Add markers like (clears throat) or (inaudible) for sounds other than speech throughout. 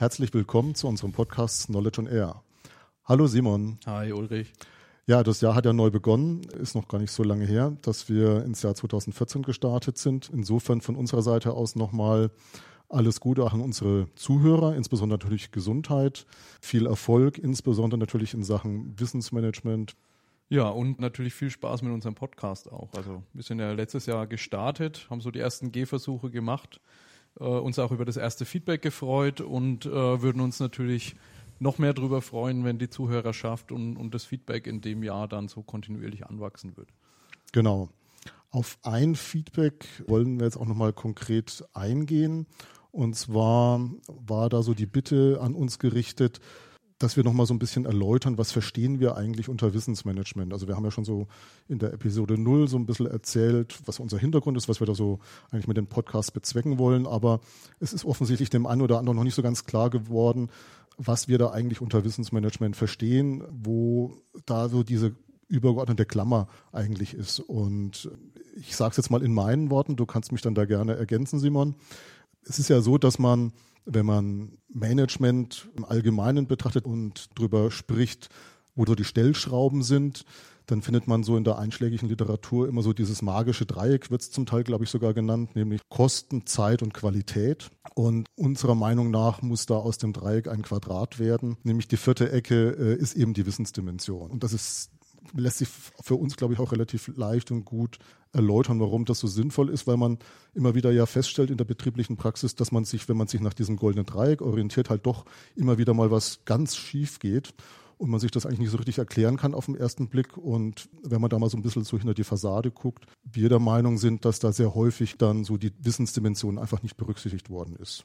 Herzlich willkommen zu unserem Podcast Knowledge on Air. Hallo Simon. Hi Ulrich. Ja, das Jahr hat ja neu begonnen, ist noch gar nicht so lange her, dass wir ins Jahr 2014 gestartet sind. Insofern von unserer Seite aus nochmal alles Gute an unsere Zuhörer, insbesondere natürlich Gesundheit, viel Erfolg, insbesondere natürlich in Sachen Wissensmanagement. Ja, und natürlich viel Spaß mit unserem Podcast auch. Also wir sind ja letztes Jahr gestartet, haben so die ersten Gehversuche gemacht, äh, uns auch über das erste Feedback gefreut und äh, würden uns natürlich noch mehr darüber freuen, wenn die Zuhörerschaft und, und das Feedback in dem Jahr dann so kontinuierlich anwachsen wird. Genau. Auf ein Feedback wollen wir jetzt auch nochmal konkret eingehen. Und zwar war da so die Bitte an uns gerichtet, dass wir nochmal so ein bisschen erläutern, was verstehen wir eigentlich unter Wissensmanagement. Also wir haben ja schon so in der Episode 0 so ein bisschen erzählt, was unser Hintergrund ist, was wir da so eigentlich mit dem Podcast bezwecken wollen. Aber es ist offensichtlich dem einen oder anderen noch nicht so ganz klar geworden, was wir da eigentlich unter Wissensmanagement verstehen, wo da so diese übergeordnete Klammer eigentlich ist. Und ich sage es jetzt mal in meinen Worten, du kannst mich dann da gerne ergänzen, Simon. Es ist ja so, dass man wenn man Management im Allgemeinen betrachtet und darüber spricht, wo so die Stellschrauben sind, dann findet man so in der einschlägigen Literatur immer so dieses magische Dreieck, wird es zum Teil, glaube ich, sogar genannt, nämlich Kosten, Zeit und Qualität. Und unserer Meinung nach muss da aus dem Dreieck ein Quadrat werden, nämlich die vierte Ecke äh, ist eben die Wissensdimension. Und das ist lässt sich für uns, glaube ich, auch relativ leicht und gut erläutern, warum das so sinnvoll ist, weil man immer wieder ja feststellt in der betrieblichen Praxis, dass man sich, wenn man sich nach diesem goldenen Dreieck orientiert, halt doch immer wieder mal was ganz schief geht und man sich das eigentlich nicht so richtig erklären kann auf den ersten Blick. Und wenn man da mal so ein bisschen so hinter die Fassade guckt, wir der Meinung sind, dass da sehr häufig dann so die Wissensdimension einfach nicht berücksichtigt worden ist.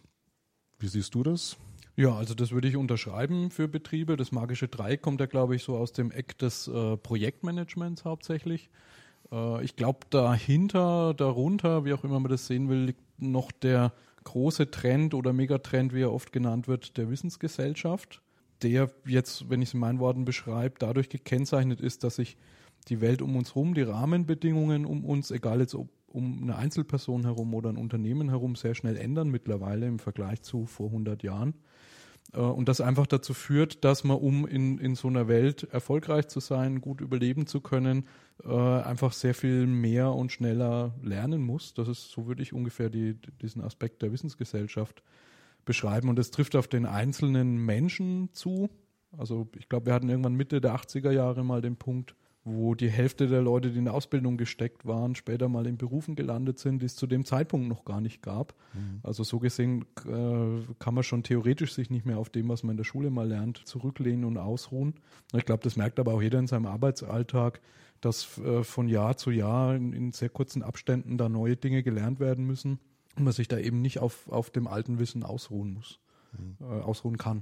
Wie siehst du das? Ja, also das würde ich unterschreiben für Betriebe. Das magische Dreieck kommt ja, glaube ich, so aus dem Eck des äh, Projektmanagements hauptsächlich. Äh, ich glaube, dahinter, darunter, wie auch immer man das sehen will, liegt noch der große Trend oder Megatrend, wie er oft genannt wird, der Wissensgesellschaft, der jetzt, wenn ich es in meinen Worten beschreibe, dadurch gekennzeichnet ist, dass sich die Welt um uns herum, die Rahmenbedingungen um uns, egal jetzt ob um eine Einzelperson herum oder ein Unternehmen herum, sehr schnell ändern mittlerweile im Vergleich zu vor 100 Jahren. Äh, und das einfach dazu führt, dass man, um in, in so einer Welt erfolgreich zu sein, gut überleben zu können, äh, einfach sehr viel mehr und schneller lernen muss. Das ist, so würde ich ungefähr die, diesen Aspekt der Wissensgesellschaft beschreiben. Und das trifft auf den einzelnen Menschen zu. Also ich glaube, wir hatten irgendwann Mitte der 80er Jahre mal den Punkt, wo die Hälfte der Leute, die in der Ausbildung gesteckt waren, später mal in Berufen gelandet sind, die es zu dem Zeitpunkt noch gar nicht gab. Mhm. Also so gesehen äh, kann man schon theoretisch sich nicht mehr auf dem, was man in der Schule mal lernt, zurücklehnen und ausruhen. Ich glaube, das merkt aber auch jeder in seinem Arbeitsalltag, dass äh, von Jahr zu Jahr in, in, sehr kurzen Abständen da neue Dinge gelernt werden müssen und man sich da eben nicht auf, auf dem alten Wissen ausruhen muss, mhm. äh, ausruhen kann.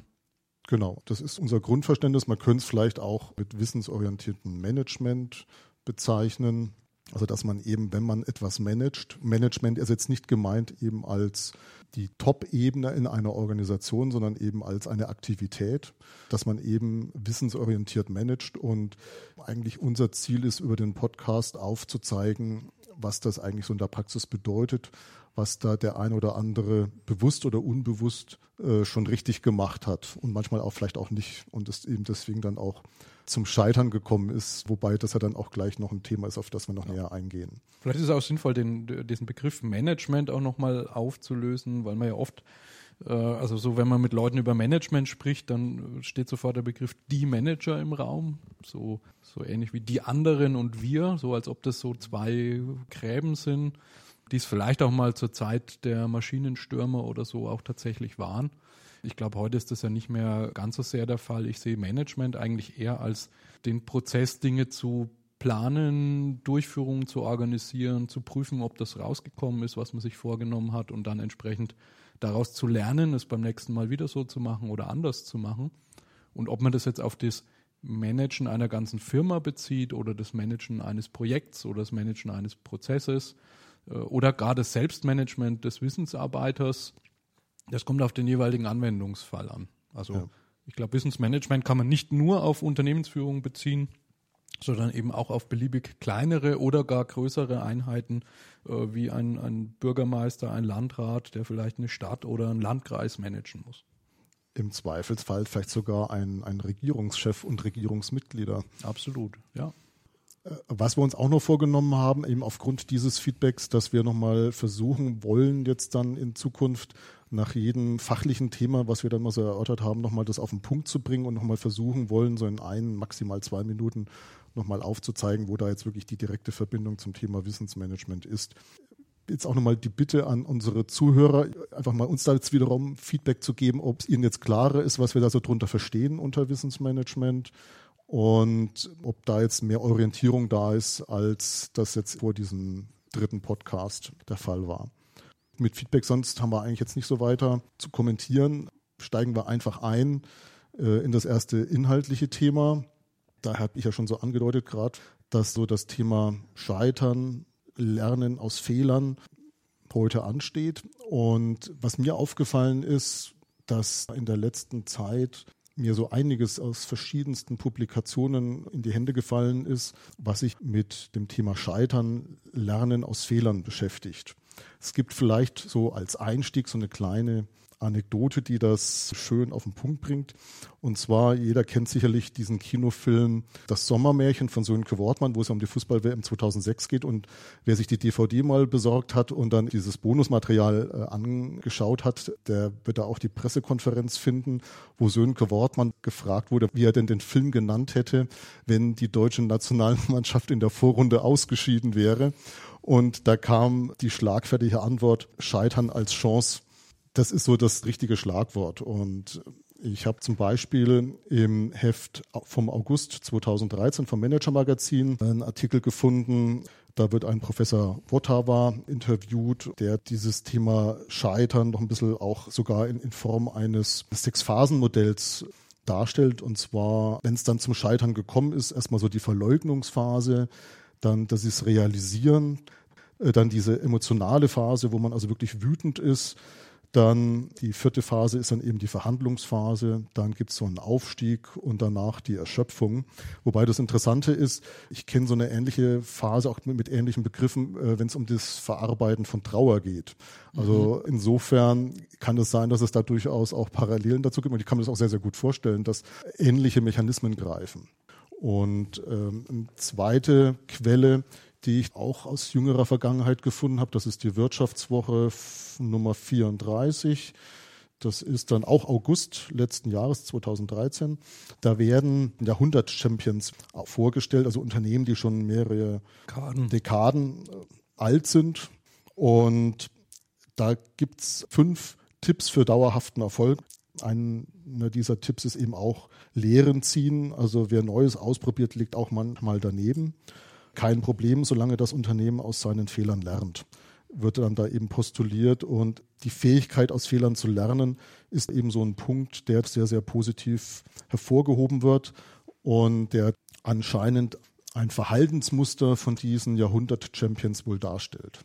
Genau, das ist unser Grundverständnis. Man könnte es vielleicht auch mit wissensorientiertem Management bezeichnen. Also dass man eben, wenn man etwas managt, Management ist jetzt nicht gemeint eben als die Top-Ebene in einer Organisation, sondern eben als eine Aktivität, dass man eben wissensorientiert managt. Und eigentlich unser Ziel ist, über den Podcast aufzuzeigen, was das eigentlich so in der Praxis bedeutet was da der ein oder andere bewusst oder unbewusst äh, schon richtig gemacht hat und manchmal auch vielleicht auch nicht und es eben deswegen dann auch zum Scheitern gekommen ist, wobei das ja dann auch gleich noch ein Thema ist, auf das wir noch ja. näher eingehen. Vielleicht ist es auch sinnvoll, den, diesen Begriff Management auch nochmal aufzulösen, weil man ja oft äh, also so, wenn man mit Leuten über Management spricht, dann steht sofort der Begriff die Manager im Raum, so, so ähnlich wie die anderen und wir, so als ob das so zwei Gräben sind die es vielleicht auch mal zur Zeit der Maschinenstürmer oder so auch tatsächlich waren. Ich glaube, heute ist das ja nicht mehr ganz so sehr der Fall. Ich sehe Management eigentlich eher als den Prozess, Dinge zu planen, Durchführungen zu organisieren, zu prüfen, ob das rausgekommen ist, was man sich vorgenommen hat und dann entsprechend daraus zu lernen, es beim nächsten Mal wieder so zu machen oder anders zu machen. Und ob man das jetzt auf das Managen einer ganzen Firma bezieht oder das Managen eines Projekts oder das Managen eines Prozesses oder gar das Selbstmanagement des Wissensarbeiters. Das kommt auf den jeweiligen Anwendungsfall an. Also ja. ich glaube, Wissensmanagement kann man nicht nur auf Unternehmensführung beziehen, sondern eben auch auf beliebig kleinere oder gar größere Einheiten, äh, wie ein, ein Bürgermeister, ein Landrat, der vielleicht eine Stadt oder einen Landkreis managen muss. im Zweifelsfall vielleicht sogar ein, ein Regierungschef und Regierungsmitglieder. Absolut, ja. Äh, was wir uns auch noch vorgenommen haben, eben aufgrund dieses Feedbacks, dass wir nochmal versuchen wollen, jetzt dann in Zukunft nach jedem fachlichen Thema, was wir dann mal so erörtert haben, nochmal das auf den Punkt zu bringen und nochmal versuchen wollen, so in ein, maximal zwei Minuten nochmal aufzuzeigen, wo da jetzt wirklich die direkte Verbindung zum Thema Wissensmanagement ist. Jetzt auch nochmal die Bitte an unsere Zuhörer, einfach mal uns da jetzt wiederum Feedback zu geben, ob es Ihnen jetzt klarer ist, was wir da so drunter verstehen unter Wissensmanagement und ob da jetzt mehr Orientierung da ist, als das jetzt vor diesem dritten Podcast der Fall war. Mit Feedback sonst haben wir eigentlich jetzt nicht so weiter zu kommentieren. Steigen wir einfach ein äh, in das erste inhaltliche Thema. Da habe ich ja schon so angedeutet gerade, dass so das Thema Scheitern Lernen aus Fehlern heute ansteht. Und was mir aufgefallen ist, dass in der letzten Zeit mir so einiges aus verschiedensten Publikationen in die Hände gefallen ist, was sich mit dem Thema Scheitern, Lernen aus Fehlern beschäftigt. Es gibt vielleicht so als Einstieg so eine kleine Anekdote, die das schön auf den Punkt bringt. Und zwar, jeder kennt sicherlich diesen Kinofilm Das Sommermärchen von Sönke Wortmann, wo es um die Fußball-WM 2006 geht. Und wer sich die DVD mal besorgt hat und dann dieses Bonusmaterial äh, angeschaut hat, der wird da auch die Pressekonferenz finden, wo Sönke Wortmann gefragt wurde, wie er denn den Film genannt hätte, wenn die deutsche Nationalmannschaft in der Vorrunde ausgeschieden wäre. Und da kam die schlagfertige Antwort, Scheitern als Chance. Das ist so das richtige Schlagwort. Und ich habe zum Beispiel im Heft vom August 2013 vom Manager Magazin einen Artikel gefunden. Da wird ein Professor Wotawa interviewt, der dieses Thema Scheitern noch ein bisschen auch sogar in, in Form eines Sechs-Phasen-Modells darstellt. Und zwar, wenn es dann zum Scheitern gekommen ist, erstmal so die Verleugnungsphase, dann das ist Realisieren, äh, dann diese emotionale Phase, wo man also wirklich wütend ist, dann die vierte Phase ist dann eben die Verhandlungsphase. Dann gibt es so einen Aufstieg und danach die Erschöpfung. Wobei das Interessante ist, ich kenne so eine ähnliche Phase auch mit, mit ähnlichen Begriffen, äh, wenn es um das Verarbeiten von Trauer geht. Also mhm. insofern kann es sein, dass es da durchaus auch Parallelen dazu gibt. Und ich kann mir das auch sehr, sehr gut vorstellen, dass ähnliche Mechanismen greifen. Und ähm, eine zweite Quelle die ich auch aus jüngerer Vergangenheit gefunden habe. Das ist die Wirtschaftswoche Nummer 34. Das ist dann auch August letzten Jahres, 2013. Da werden Jahrhundert-Champions vorgestellt, also Unternehmen, die schon mehrere Dekaden, Dekaden äh, alt sind. Und da gibt es fünf Tipps für dauerhaften Erfolg. Einer dieser Tipps ist eben auch Lehren ziehen. Also wer Neues ausprobiert, liegt auch manchmal daneben kein Problem, solange das Unternehmen aus seinen Fehlern lernt. Wird dann da eben postuliert und die Fähigkeit aus Fehlern zu lernen ist eben so ein Punkt, der sehr, sehr positiv hervorgehoben wird und der anscheinend ein Verhaltensmuster von diesen Jahrhundert-Champions wohl darstellt.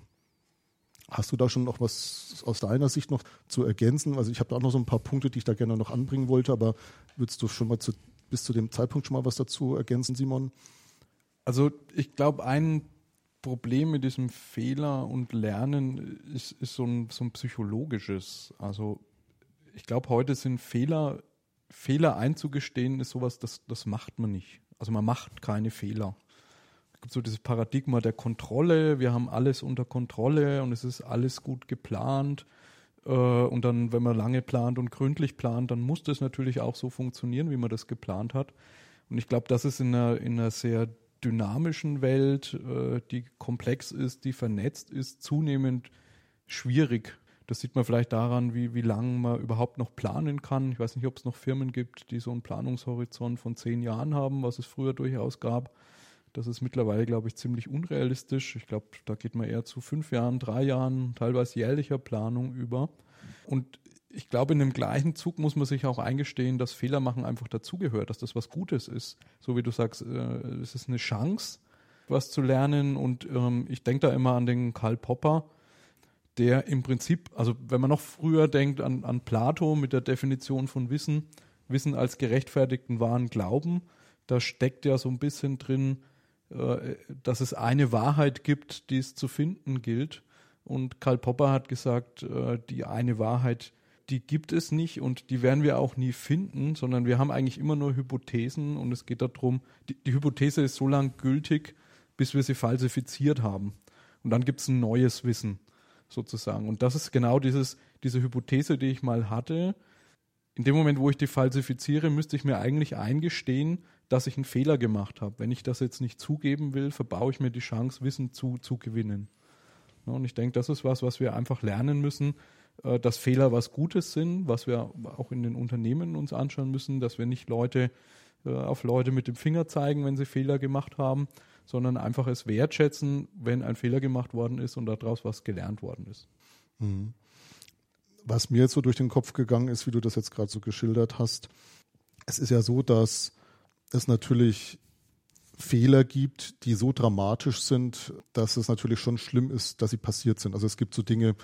Hast du da schon noch was aus deiner Sicht noch zu ergänzen? Also ich habe da auch noch so ein paar Punkte, die ich da gerne noch anbringen wollte, aber würdest du schon mal zu, bis zu dem Zeitpunkt schon mal was dazu ergänzen, Simon? Also ich glaube, ein Problem mit diesem Fehler und Lernen ist, ist so, ein, so ein psychologisches. Also ich glaube, heute sind Fehler, Fehler einzugestehen, ist sowas, das, das macht man nicht. Also man macht keine Fehler. Es gibt so dieses Paradigma der Kontrolle, wir haben alles unter Kontrolle und es ist alles gut geplant. Äh, und dann, wenn man lange plant und gründlich plant, dann muss das natürlich auch so funktionieren, wie man das geplant hat. Und ich glaube, das ist in einer, in einer sehr dynamischen Welt, äh, die komplex ist, die vernetzt ist, zunehmend schwierig. Das sieht man vielleicht daran, wie, wie lange man überhaupt noch planen kann. Ich weiß nicht, ob es noch Firmen gibt, die so einen Planungshorizont von zehn Jahren haben, was es früher durchaus gab. Das ist mittlerweile, glaube ich, ziemlich unrealistisch. Ich glaube, da geht man eher zu fünf Jahren, drei Jahren, teilweise jährlicher Planung über. Und ich glaube, in dem gleichen Zug muss man sich auch eingestehen, dass Fehler machen einfach dazugehört, dass das was Gutes ist. So wie du sagst, äh, es ist eine Chance, was zu lernen. Und ähm, ich denke da immer an den Karl Popper, der im Prinzip, also wenn man noch früher denkt an, an Plato mit der Definition von Wissen, Wissen als gerechtfertigten wahren Glauben, da steckt ja so ein bisschen drin, äh, dass es eine Wahrheit gibt, die es zu finden gilt. Und Karl Popper hat gesagt, äh, die eine Wahrheit die gibt es nicht und die werden wir auch nie finden, sondern wir haben eigentlich immer nur Hypothesen und es geht darum, die, die Hypothese ist so lang gültig, bis wir sie falsifiziert haben. Und dann gibt es ein neues Wissen sozusagen. Und das ist genau dieses, diese Hypothese, die ich mal hatte. In dem Moment, wo ich die falsifiziere, müsste ich mir eigentlich eingestehen, dass ich einen Fehler gemacht habe. Wenn ich das jetzt nicht zugeben will, verbaue ich mir die Chance, Wissen zu, zu gewinnen. Und ich denke, das ist was, was wir einfach lernen müssen, äh, dass Fehler was Gutes sind, was wir auch in den Unternehmen uns anschauen müssen, dass wir nicht Leute äh, auf Leute mit dem Finger zeigen, wenn sie Fehler gemacht haben, sondern einfach es wertschätzen, wenn ein Fehler gemacht worden ist und daraus was gelernt worden ist. Mhm. Was mir jetzt so durch den Kopf gegangen ist, wie du das jetzt gerade so geschildert hast, es ist ja so, dass es natürlich Fehler gibt, die so dramatisch sind, dass es natürlich schon schlimm ist, dass sie passiert sind. Also es gibt so Dinge,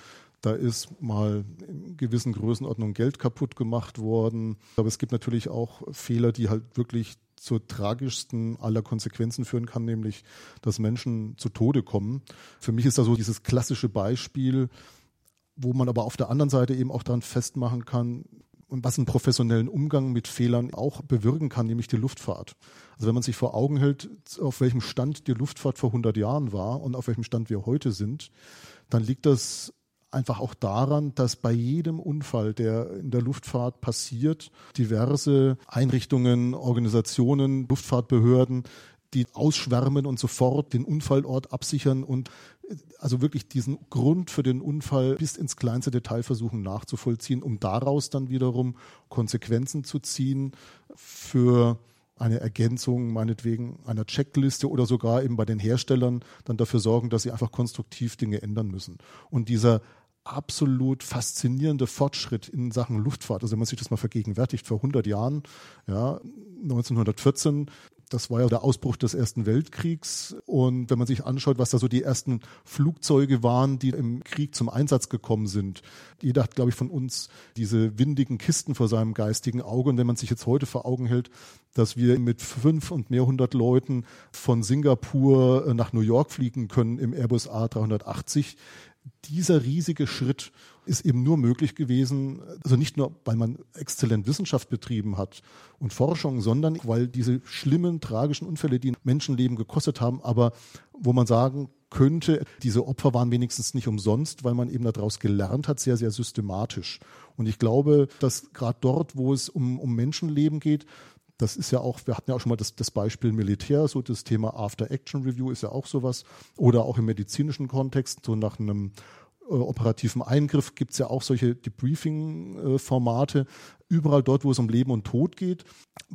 da ist mal in gewissen Größenordnungen Geld kaputt gemacht worden. Aber es gibt natürlich auch Fehler, die halt wirklich zur tragischsten aller Konsequenzen führen kann, nämlich dass Menschen zu Tode kommen. Für mich ist da so dieses klassische Beispiel, wo man aber auf der anderen Seite eben auch daran festmachen kann, und was einen professionellen Umgang mit Fehlern auch bewirken kann, nämlich die Luftfahrt. Also wenn man sich vor Augen hält, auf welchem Stand die Luftfahrt vor 100 Jahren war und auf welchem Stand wir heute sind, dann liegt das einfach auch daran, dass bei jedem Unfall, der in der Luftfahrt passiert, diverse Einrichtungen, Organisationen, Luftfahrtbehörden die ausschwärmen und sofort den Unfallort absichern und also wirklich diesen Grund für den Unfall bis ins kleinste Detail versuchen nachzuvollziehen, um daraus dann wiederum Konsequenzen zu ziehen für eine Ergänzung meinetwegen einer Checkliste oder sogar eben bei den Herstellern dann dafür sorgen, dass sie einfach konstruktiv Dinge ändern müssen. Und dieser absolut faszinierende Fortschritt in Sachen Luftfahrt. Also wenn man sich das mal vergegenwärtigt, vor 100 Jahren, ja, 1914 das war ja der Ausbruch des Ersten Weltkriegs. Und wenn man sich anschaut, was da so die ersten Flugzeuge waren, die im Krieg zum Einsatz gekommen sind. Jeder hat, glaube ich, von uns diese windigen Kisten vor seinem geistigen Auge. Und wenn man sich jetzt heute vor Augen hält, dass wir mit fünf und mehr hundert Leuten von Singapur nach New York fliegen können im Airbus A380, dieser riesige Schritt ist eben nur möglich gewesen, also nicht nur, weil man exzellent Wissenschaft betrieben hat und Forschung, sondern weil diese schlimmen, tragischen Unfälle, die Menschenleben gekostet haben, aber wo man sagen könnte, diese Opfer waren wenigstens nicht umsonst, weil man eben daraus gelernt hat, sehr, sehr systematisch. Und ich glaube, dass gerade dort, wo es um, um Menschenleben geht, das ist ja auch, wir hatten ja auch schon mal das, das Beispiel Militär, so das Thema After-Action-Review ist ja auch sowas. Oder auch im medizinischen Kontext, so nach einem äh, operativen Eingriff gibt es ja auch solche Debriefing-Formate. Überall dort, wo es um Leben und Tod geht,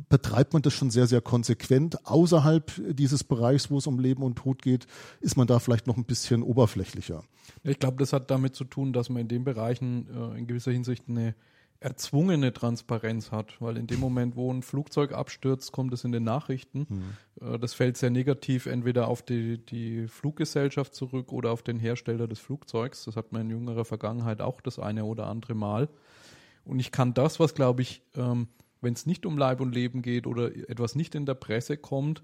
betreibt man das schon sehr, sehr konsequent. Außerhalb dieses Bereichs, wo es um Leben und Tod geht, ist man da vielleicht noch ein bisschen oberflächlicher. Ich glaube, das hat damit zu tun, dass man in den Bereichen äh, in gewisser Hinsicht eine erzwungene Transparenz hat, weil in dem Moment, wo ein Flugzeug abstürzt, kommt es in den Nachrichten. Mhm. Das fällt sehr negativ entweder auf die, die Fluggesellschaft zurück oder auf den Hersteller des Flugzeugs. Das hat man in jüngerer Vergangenheit auch das eine oder andere Mal. Und ich kann das, was glaube ich, ähm, wenn es nicht um Leib und Leben geht oder etwas nicht in der Presse kommt,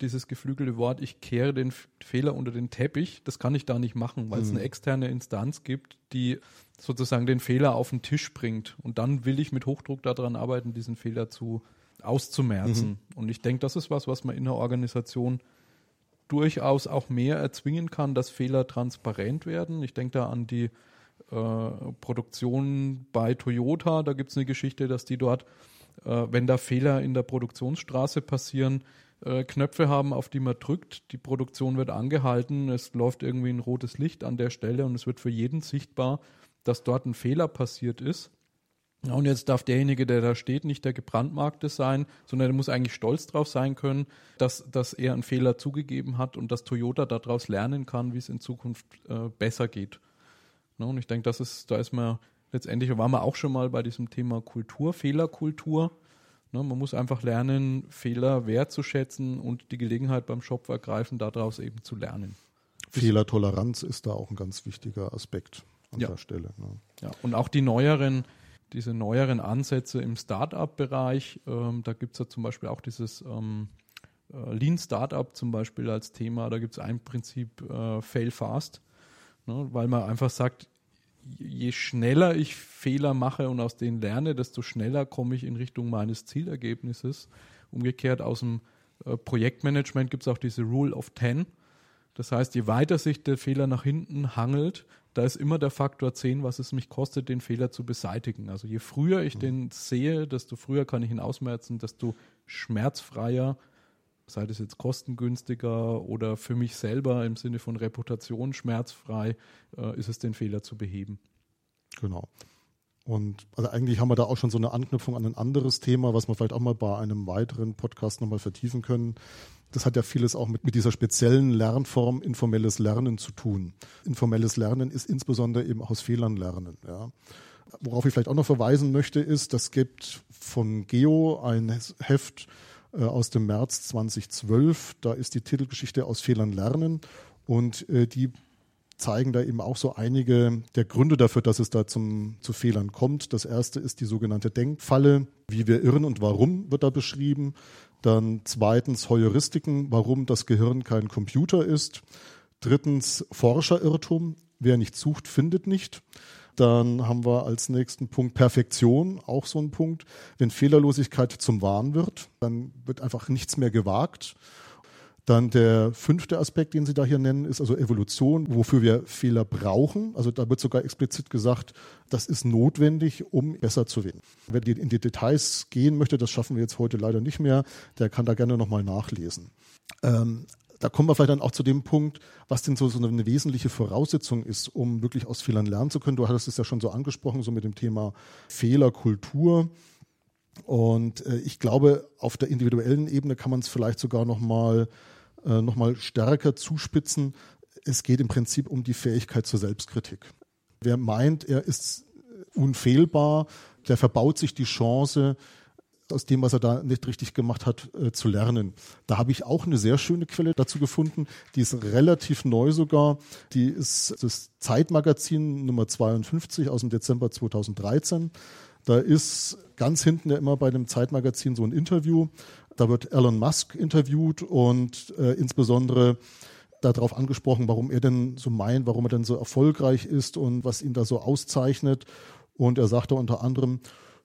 dieses geflügelte Wort, ich kehre den Fehler unter den Teppich, das kann ich da nicht machen, weil es mhm. eine externe Instanz gibt, die sozusagen den Fehler auf den Tisch bringt. Und dann will ich mit Hochdruck daran arbeiten, diesen Fehler zu auszumerzen. Mhm. Und ich denke, das ist was, was man in der Organisation durchaus auch mehr erzwingen kann, dass Fehler transparent werden. Ich denke da an die äh, Produktion bei Toyota. Da gibt es eine Geschichte, dass die dort, äh, wenn da Fehler in der Produktionsstraße passieren, äh, Knöpfe haben, auf die man drückt. Die Produktion wird angehalten, es läuft irgendwie ein rotes Licht an der Stelle und es wird für jeden sichtbar, dass dort ein Fehler passiert ist. Und jetzt darf derjenige, der da steht, nicht der gebrandmarkte sein, sondern er muss eigentlich stolz drauf sein können, dass, dass er einen Fehler zugegeben hat und dass Toyota daraus lernen kann, wie es in Zukunft äh, besser geht. Ja, und ich denke, das ist, da ist man letztendlich, waren wir auch schon mal bei diesem Thema Kultur, Fehlerkultur. Ne, man muss einfach lernen, Fehler wertzuschätzen und die Gelegenheit beim Shop ergreifen, daraus eben zu lernen. Fehlertoleranz ist da auch ein ganz wichtiger Aspekt an ja. der Stelle. Ne? Ja, und auch die neueren, diese neueren Ansätze im Startup-Bereich, ähm, da gibt es ja zum Beispiel auch dieses ähm, äh, Lean Startup zum Beispiel als Thema, da gibt es ein Prinzip äh, Fail Fast, ne, weil man einfach sagt, je schneller ich Fehler mache und aus denen lerne, desto schneller komme ich in Richtung meines Zielergebnisses. Umgekehrt aus dem äh, Projektmanagement gibt es auch diese Rule of Ten. Das heißt, je weiter sich der Fehler nach hinten hangelt, da ist immer der Faktor 10, was es mich kostet, den Fehler zu beseitigen. Also je früher ich mhm. den sehe, desto früher kann ich ihn ausmerzen, desto schmerzfreier, sei das jetzt kostengünstiger oder für mich selber im Sinne von Reputation schmerzfrei, äh, ist es, den Fehler zu beheben. Genau. Und also eigentlich haben wir da auch schon so eine Anknüpfung an ein anderes Thema, was wir vielleicht auch mal bei einem weiteren Podcast nochmal vertiefen können. Das hat ja vieles auch mit, mit dieser speziellen Lernform informelles Lernen zu tun. Informelles Lernen ist insbesondere eben aus Fehlern lernen. Ja. Worauf ich vielleicht auch noch verweisen möchte, ist, das gibt von Geo ein Heft äh, aus dem März 2012. Da ist die Titelgeschichte aus Fehlern lernen und äh, die zeigen da eben auch so einige der Gründe dafür, dass es da zum, zu Fehlern kommt. Das erste ist die sogenannte Denkfalle. Wie wir irren und warum wird da beschrieben. Dann zweitens Heuristiken, warum das Gehirn kein Computer ist. Drittens Forscherirrtum. Wer nicht sucht, findet nicht. Dann haben wir als nächsten Punkt Perfektion, auch so ein Punkt. Wenn Fehlerlosigkeit zum Wahn wird, dann wird einfach nichts mehr gewagt. Dann der fünfte Aspekt, den Sie da hier nennen, ist also Evolution, wofür wir Fehler brauchen. Also da wird sogar explizit gesagt, das ist notwendig, um besser zu werden. Wer in die Details gehen möchte, das schaffen wir jetzt heute leider nicht mehr, der kann da gerne nochmal nachlesen. Ähm, da kommen wir vielleicht dann auch zu dem Punkt, was denn so, so eine wesentliche Voraussetzung ist, um wirklich aus Fehlern lernen zu können. Du hattest es ja schon so angesprochen, so mit dem Thema Fehlerkultur. Und äh, ich glaube, auf der individuellen Ebene kann man es vielleicht sogar noch mal, äh, noch stärker zuspitzen. Es geht im Prinzip um die Fähigkeit zur Selbstkritik. Wer meint, er ist unfehlbar, der verbaut sich die Chance, aus dem, was er da nicht richtig gemacht hat, äh, zu lernen. Da habe ich auch eine sehr schöne Quelle dazu gefunden. Die ist relativ neu sogar. Die ist das Zeitmagazin Nummer 52 aus dem Dezember 2013. Da ist ganz hinten ja immer bei dem Zeitmagazin so ein Interview. Da wird Elon Musk interviewt und äh, insbesondere darauf angesprochen, warum er denn so meint, warum er denn so erfolgreich ist und was ihn da so auszeichnet. Und er sagte unter anderem,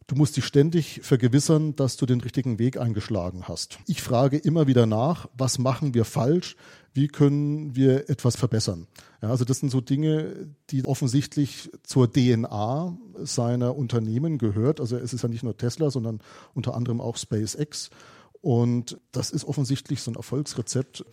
Du musst dich ständig vergewissern, dass du den richtigen Weg eingeschlagen hast. Ich frage immer wieder nach, was machen wir falsch? Wie können wir etwas verbessern? Ja, also das sind so Dinge, die offensichtlich zur DNA seiner Unternehmen gehört. Also es ist ja nicht nur Tesla, sondern unter anderem auch SpaceX. Und das ist offensichtlich so ein Erfolgsrezept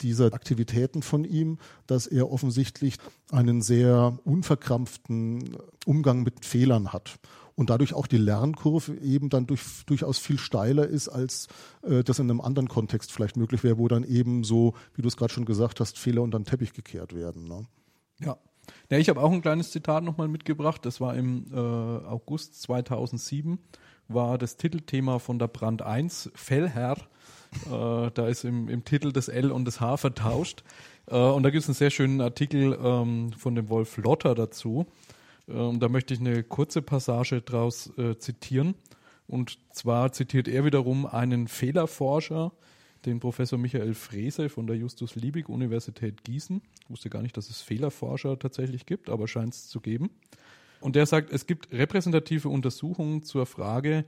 dieser Aktivitäten von ihm, dass er offensichtlich einen sehr unverkrampften Umgang mit Fehlern hat und dadurch auch die Lernkurve eben dann durch, durchaus viel steiler ist, als äh, das in einem anderen Kontext vielleicht möglich wäre, wo dann eben so, wie du es gerade schon gesagt hast, Fehler unter den Teppich gekehrt werden. Ne? Ja. Ja, ich habe auch ein kleines Zitat nochmal mitgebracht. Das war im äh, August 2007, war das Titelthema von der Brand 1, Fellherr. Äh, da ist im, im, Titel das L und das H vertauscht. Äh, und da gibt es einen sehr schönen Artikel ähm, von dem Wolf Lotter dazu. Ähm, da möchte ich eine kurze Passage daraus äh, zitieren. Und zwar zitiert er wiederum einen Fehlerforscher, den Professor Michael Frese von der Justus-Liebig-Universität Gießen. Ich wusste gar nicht, dass es Fehlerforscher tatsächlich gibt, aber scheint es zu geben. Und der sagt, es gibt repräsentative Untersuchungen zur Frage,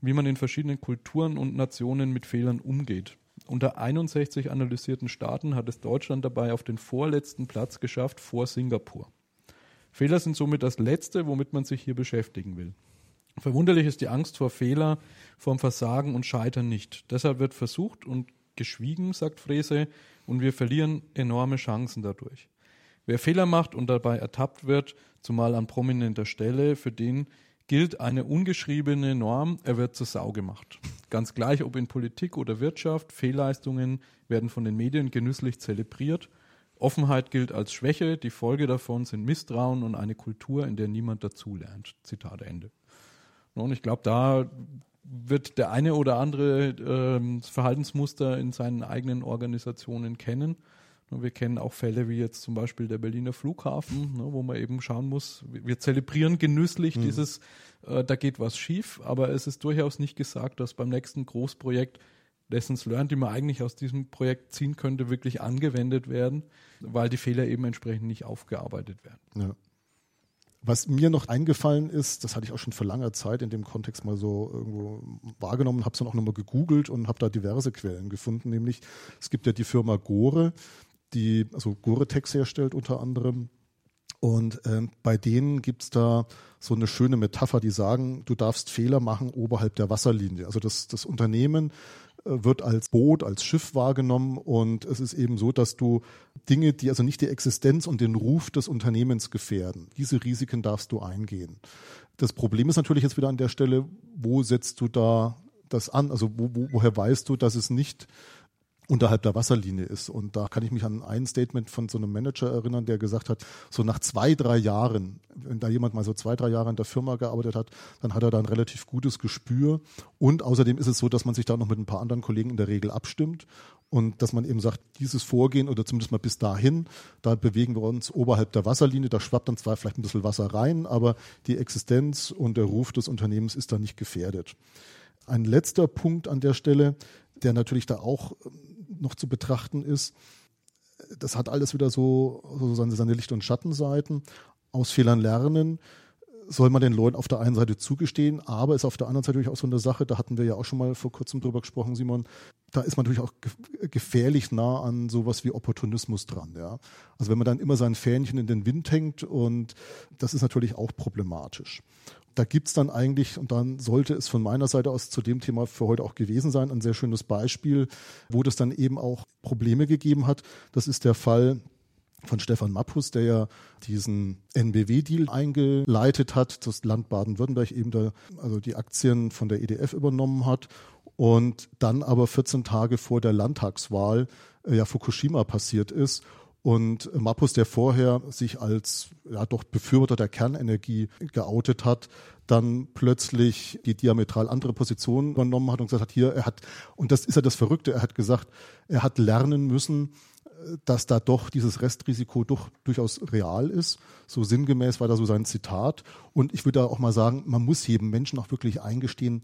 wie man in verschiedenen Kulturen und Nationen mit Fehlern umgeht. Unter 61 analysierten Staaten hat es Deutschland dabei auf den vorletzten Platz geschafft vor Singapur. Fehler sind somit das Letzte, womit man sich hier beschäftigen will. Verwunderlich ist die Angst vor Fehler, vom Versagen und Scheitern nicht. Deshalb wird versucht und geschwiegen, sagt Frese, und wir verlieren enorme Chancen dadurch. Wer Fehler macht und dabei ertappt wird, zumal an prominenter Stelle, für den gilt eine ungeschriebene Norm, er wird zur Sau gemacht. Ganz gleich, ob in Politik oder Wirtschaft, Fehlleistungen werden von den Medien genüsslich zelebriert Offenheit gilt als Schwäche, die Folge davon sind Misstrauen und eine Kultur, in der niemand dazulernt. Zitat Ende. Und ich glaube, da wird der eine oder andere äh, Verhaltensmuster in seinen eigenen Organisationen kennen. Wir kennen auch Fälle wie jetzt zum Beispiel der Berliner Flughafen, ne, wo man eben schauen muss, wir zelebrieren genüsslich mhm. dieses, äh, da geht was schief, aber es ist durchaus nicht gesagt, dass beim nächsten Großprojekt Lessons learned, die man eigentlich aus diesem Projekt ziehen könnte, wirklich angewendet werden, weil die Fehler eben entsprechend nicht aufgearbeitet werden. Ja. Was mir noch eingefallen ist, das hatte ich auch schon vor langer Zeit in dem Kontext mal so irgendwo wahrgenommen, habe es dann auch nochmal gegoogelt und habe da diverse Quellen gefunden, nämlich es gibt ja die Firma Gore, die also Gore-Tex herstellt unter anderem. Und ähm, bei denen gibt es da so eine schöne Metapher, die sagen, du darfst Fehler machen oberhalb der Wasserlinie. Also das, das Unternehmen wird als Boot, als Schiff wahrgenommen und es ist eben so, dass du Dinge, die also nicht die Existenz und den Ruf des Unternehmens gefährden, diese Risiken darfst du eingehen. Das Problem ist natürlich jetzt wieder an der Stelle, wo setzt du da das an? Also wo, wo, woher weißt du, dass es nicht unterhalb der Wasserlinie ist. Und da kann ich mich an ein Statement von so einem Manager erinnern, der gesagt hat, so nach zwei, drei Jahren, wenn da jemand mal so zwei, drei Jahre in der Firma gearbeitet hat, dann hat er da ein relativ gutes Gespür. Und außerdem ist es so, dass man sich da noch mit ein paar anderen Kollegen in der Regel abstimmt und dass man eben sagt, dieses Vorgehen oder zumindest mal bis dahin, da bewegen wir uns oberhalb der Wasserlinie, da schwappt dann zwar vielleicht ein bisschen Wasser rein, aber die Existenz und der Ruf des Unternehmens ist da nicht gefährdet. Ein letzter Punkt an der Stelle, der natürlich da auch noch zu betrachten ist, das hat alles wieder so, so seine, seine Licht- und Schattenseiten. Aus Fehlern lernen soll man den Leuten auf der einen Seite zugestehen, aber ist auf der anderen Seite natürlich auch so eine Sache, da hatten wir ja auch schon mal vor kurzem drüber gesprochen, Simon, da ist man natürlich auch gefährlich nah an sowas wie Opportunismus dran. Ja? Also wenn man dann immer sein Fähnchen in den Wind hängt und das ist natürlich auch problematisch da gibt es dann eigentlich, und dann sollte es von meiner Seite aus zu dem Thema für heute auch gewesen sein, ein sehr schönes Beispiel, wo das dann eben auch Probleme gegeben hat. Das ist der Fall von Stefan Mappus, der ja diesen NBW-Deal eingeleitet hat, das Land Baden-Württemberg eben da, also die Aktien von der EDF übernommen hat und dann aber 14 Tage vor der Landtagswahl äh, ja Fukushima passiert ist und Mappus, der vorher sich als ja doch Befürworter der Kernenergie geoutet hat, dann plötzlich die diametral andere Position übernommen hat und gesagt hat, hier, er hat, und das ist ja das Verrückte, er hat gesagt, er hat lernen müssen, dass da doch dieses Restrisiko doch durchaus real ist. So sinngemäß war da so sein Zitat. Und ich würde auch mal sagen, man muss jedem Menschen auch wirklich eingestehen,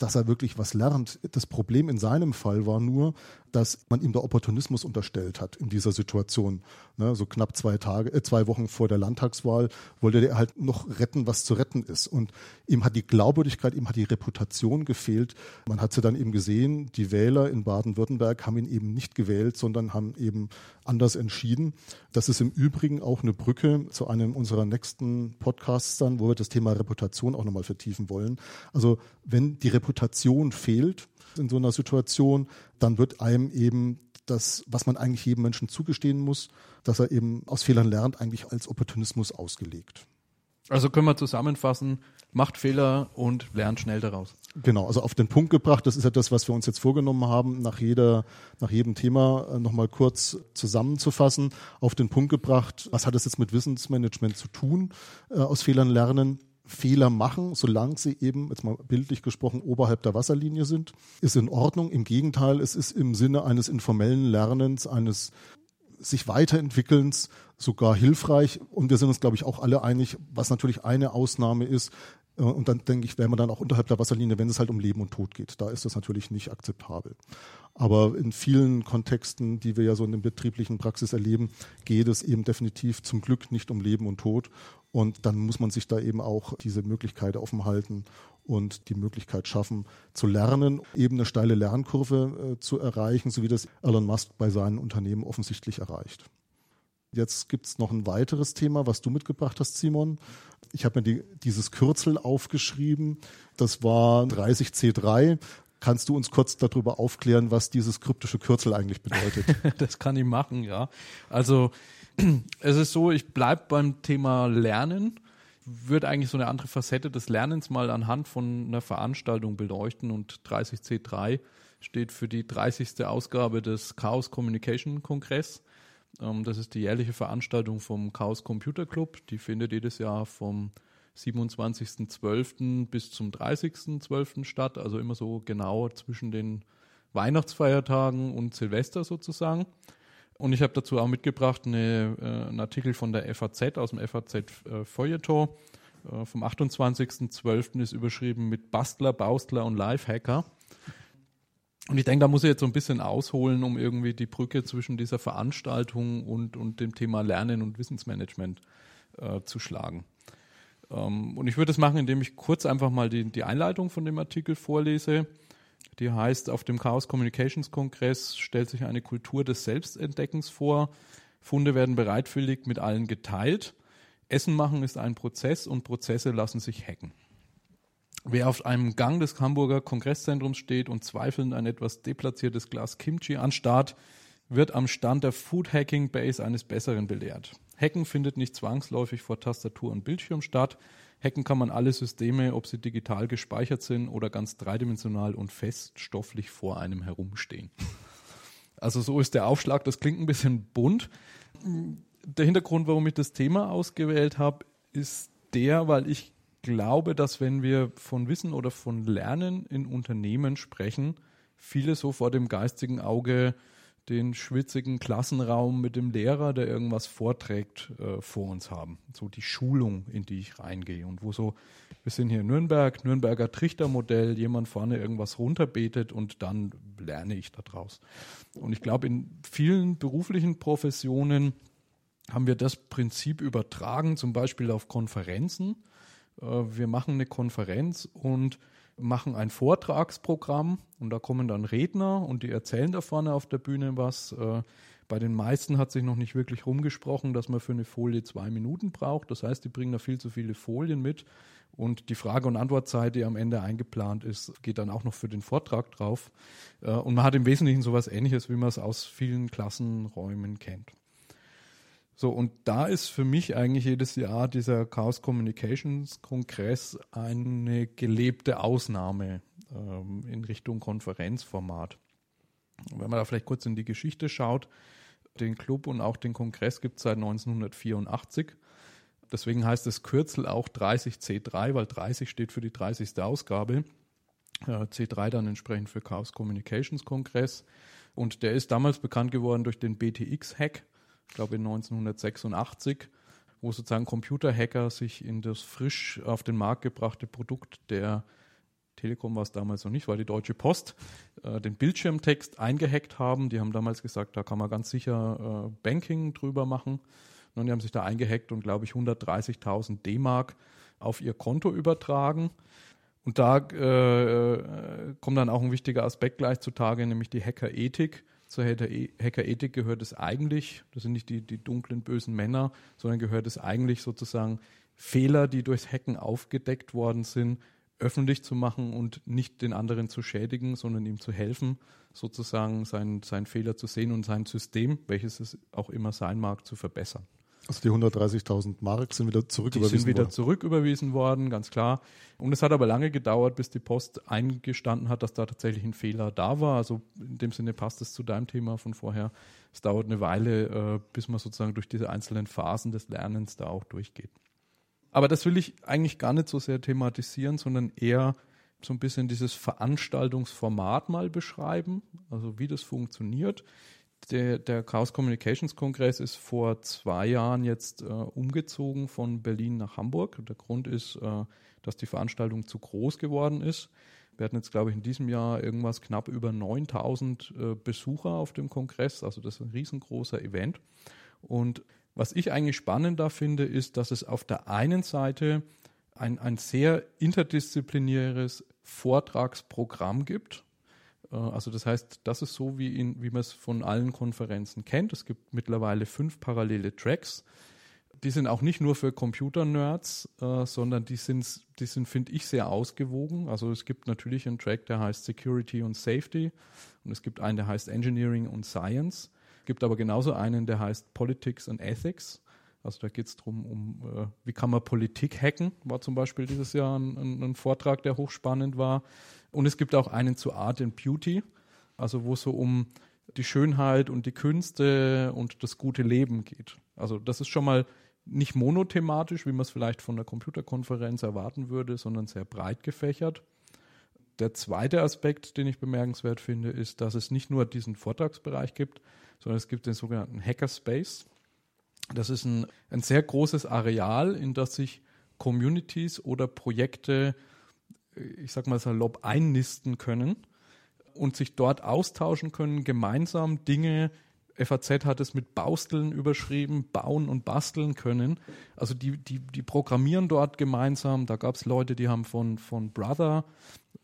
dass er wirklich was lernt. Das Problem in seinem Fall war nur, dass man ihm der Opportunismus unterstellt hat in dieser Situation. Ne, so knapp zwei Tage, äh, zwei Wochen vor der Landtagswahl wollte er halt noch retten, was zu retten ist. Und ihm hat die Glaubwürdigkeit, ihm hat die Reputation gefehlt. Man hat sie dann eben gesehen, die Wähler in Baden-Württemberg haben ihn eben nicht gewählt, sondern haben eben anders entschieden. Das ist im Übrigen auch eine Brücke zu einem unserer nächsten Podcasts dann, wo wir das Thema Reputation auch nochmal vertiefen wollen. Also wenn die Reputation fehlt, in so einer Situation, dann wird einem eben das, was man eigentlich jedem Menschen zugestehen muss, dass er eben aus Fehlern lernt, eigentlich als Opportunismus ausgelegt. Also können wir zusammenfassen, macht Fehler und lernt schnell daraus. Genau, also auf den Punkt gebracht, das ist ja das, was wir uns jetzt vorgenommen haben, nach, jeder, nach jedem Thema äh, nochmal kurz zusammenzufassen. Auf den Punkt gebracht, was hat es jetzt mit Wissensmanagement zu tun, äh, aus Fehlern lernen? Fehler machen, solange sie eben, jetzt mal bildlich gesprochen, oberhalb der Wasserlinie sind, ist in Ordnung. Im Gegenteil, es ist im Sinne eines informellen Lernens, eines sich weiterentwickelns sogar hilfreich. Und wir sind uns, glaube ich, auch alle einig, was natürlich eine Ausnahme ist. Äh, und dann denke ich, wäre man dann auch unterhalb der Wasserlinie, wenn es halt um Leben und Tod geht. Da ist das natürlich nicht akzeptabel. Aber in vielen Kontexten, die wir ja so in der betrieblichen Praxis erleben, geht es eben definitiv zum Glück nicht um Leben und Tod. Und dann muss man sich da eben auch diese Möglichkeit offen halten und die Möglichkeit schaffen, zu lernen, eben eine steile Lernkurve äh, zu erreichen, so wie das Elon Musk bei seinen Unternehmen offensichtlich erreicht. Jetzt gibt es noch ein weiteres Thema, was du mitgebracht hast, Simon. Ich habe mir die, dieses Kürzel aufgeschrieben. Das war 30C3. Kannst du uns kurz darüber aufklären, was dieses kryptische Kürzel eigentlich bedeutet? (laughs) das kann ich machen, ja. Also (clears throat) es ist so, ich bleibe beim Thema Lernen, würde eigentlich so eine andere Facette des Lernens mal anhand von einer Veranstaltung beleuchten und 30C3 steht für die 30. Ausgabe des Chaos Communication Kongress. Ähm, das ist die jährliche Veranstaltung vom Chaos Computer Club. Die findet jedes Jahr vom 27.12. bis zum 30.12. statt, also immer so genau zwischen den Weihnachtsfeiertagen und Silvester sozusagen. Und ich habe dazu auch mitgebracht eine, äh, einen Artikel von der FAZ aus dem FAZ äh, äh, vom 28.12. ist überschrieben mit Bastler, Baustler und Lifehacker. Und ich denke, da muss ich jetzt so ein bisschen ausholen, um irgendwie die Brücke zwischen dieser Veranstaltung und, und dem Thema Lernen und Wissensmanagement äh, zu schlagen. Ähm, und ich würde das machen, indem ich kurz einfach mal die, die Einleitung von dem Artikel vorlese. Die heißt, auf dem Chaos Communications Kongress stellt sich eine Kultur des Selbstentdeckens vor. Funde werden bereitwillig mit allen geteilt. Essen machen ist ein Prozess und Prozesse lassen sich hacken. Wer auf einem Gang des Hamburger Kongresszentrums steht und zweifelnd ein etwas deplatziertes Glas Kimchi anstarrt, wird am Stand der Food Hacking Base eines Besseren belehrt. Hacken findet nicht zwangsläufig vor Tastatur und Bildschirm statt. Hacken kann man alle Systeme, ob sie digital gespeichert sind oder ganz dreidimensional und feststofflich vor einem herumstehen. Also so ist der Aufschlag. Das klingt ein bisschen bunt. Der Hintergrund, warum ich das Thema ausgewählt habe, ist der, weil ich glaube, dass wenn wir von Wissen oder von Lernen in Unternehmen sprechen, viele so vor dem geistigen Auge den schwitzigen Klassenraum mit dem Lehrer, der irgendwas vorträgt, äh, vor uns haben. So die Schulung, in die ich reingehe. Und wo so, wir sind hier in Nürnberg, Nürnberger Trichtermodell, jemand vorne irgendwas runterbetet und dann lerne ich daraus. Und ich glaube, in vielen beruflichen Professionen haben wir das Prinzip übertragen, zum Beispiel auf Konferenzen. Äh, wir machen eine Konferenz und machen ein Vortragsprogramm und da kommen dann Redner und die erzählen da vorne auf der Bühne was. Äh, bei den meisten hat sich noch nicht wirklich rumgesprochen, dass man für eine Folie zwei Minuten braucht. Das heißt, die bringen da viel zu viele Folien mit und die Frage- und Antwortzeit, die am Ende eingeplant ist, geht dann auch noch für den Vortrag drauf. Äh, und man hat im Wesentlichen sowas ähnliches, wie man es aus vielen Klassenräumen kennt. So, und da ist für mich eigentlich jedes Jahr dieser Chaos Communications Kongress eine gelebte Ausnahme ähm, in Richtung Konferenzformat. Wenn man da vielleicht kurz in die Geschichte schaut, den Club und auch den Kongress gibt es seit 1984. Deswegen heißt das Kürzel auch 30C3, weil 30 steht für die 30. Ausgabe. C3 dann entsprechend für Chaos Communications Kongress. Und der ist damals bekannt geworden durch den BTX-Hack ich glaube in 1986, wo sozusagen Computerhacker sich in das frisch auf den Markt gebrachte Produkt der Telekom war es damals noch nicht, war die Deutsche Post, äh, den Bildschirmtext eingehackt haben. Die haben damals gesagt, da kann man ganz sicher äh, Banking drüber machen. Und die haben sich da eingehackt und, glaube ich, 130.000 D-Mark auf ihr Konto übertragen. Und da äh, äh, kommt dann auch ein wichtiger Aspekt gleich zutage, nämlich die Hackerethik zur Hackerethik gehört es eigentlich, das sind nicht die, die dunklen, bösen Männer, sondern gehört es eigentlich sozusagen Fehler, die durchs Hacken aufgedeckt worden sind, öffentlich zu machen und nicht den anderen zu schädigen, sondern ihm zu helfen, sozusagen seinen, seinen Fehler zu sehen und sein System, welches es auch immer sein mag, zu verbessern. Also die 130.000 Mark sind wieder zurücküberwiesen worden? Die sind wieder worden. zurücküberwiesen worden, ganz klar. Und es hat aber lange gedauert, bis die Post eingestanden hat, dass da tatsächlich ein Fehler da war. Also in dem Sinne passt es zu deinem Thema von vorher. Es dauert eine Weile, äh, bis man sozusagen durch diese einzelnen Phasen des Lernens da auch durchgeht. Aber das will ich eigentlich gar nicht so sehr thematisieren, sondern eher so ein bisschen dieses Veranstaltungsformat mal beschreiben, also wie das funktioniert der, der Chaos Communications Kongress ist vor zwei Jahren jetzt äh, umgezogen von Berlin nach Hamburg. Der Grund ist, äh, dass die Veranstaltung zu groß geworden ist. Wir hatten jetzt, glaube ich, in diesem Jahr irgendwas knapp über 9000 äh, Besucher auf dem Kongress. Also das ist ein riesengroßer Event. Und was ich eigentlich spannender finde, ist, dass es auf der einen Seite ein, ein sehr interdisziplinäres Vortragsprogramm gibt also das heißt, das ist so, wie, in, wie man es von allen Konferenzen kennt. Es gibt mittlerweile fünf parallele Tracks. Die sind auch nicht nur für Computer-Nerds, äh, sondern die sind, die sind, finde ich, sehr ausgewogen. Also es gibt natürlich einen Track, der heißt Security und Safety und es gibt einen, der heißt Engineering und Science. Es gibt aber genauso einen, der heißt Politics and Ethics. Also da geht es darum, um, äh, wie kann man Politik hacken, war zum Beispiel dieses Jahr ein, ein, ein Vortrag, der hochspannend war. Und es gibt auch einen zu Art and Beauty, also wo es so um die Schönheit und die Künste und das gute Leben geht. Also das ist schon mal nicht monothematisch, wie man es vielleicht von der Computerkonferenz erwarten würde, sondern sehr breit gefächert. Der zweite Aspekt, den ich bemerkenswert finde, ist, dass es nicht nur diesen Vortragsbereich gibt, sondern es gibt den sogenannten Hackerspace. Das ist ein, ein sehr großes Areal, in das sich Communities oder Projekte ich sag mal salopp, einnisten können und sich dort austauschen können, gemeinsam Dinge FAZ hat es mit Bausteln überschrieben, bauen und basteln können. Also die, die, die programmieren dort gemeinsam. Da gab es Leute, die haben von, von Brother,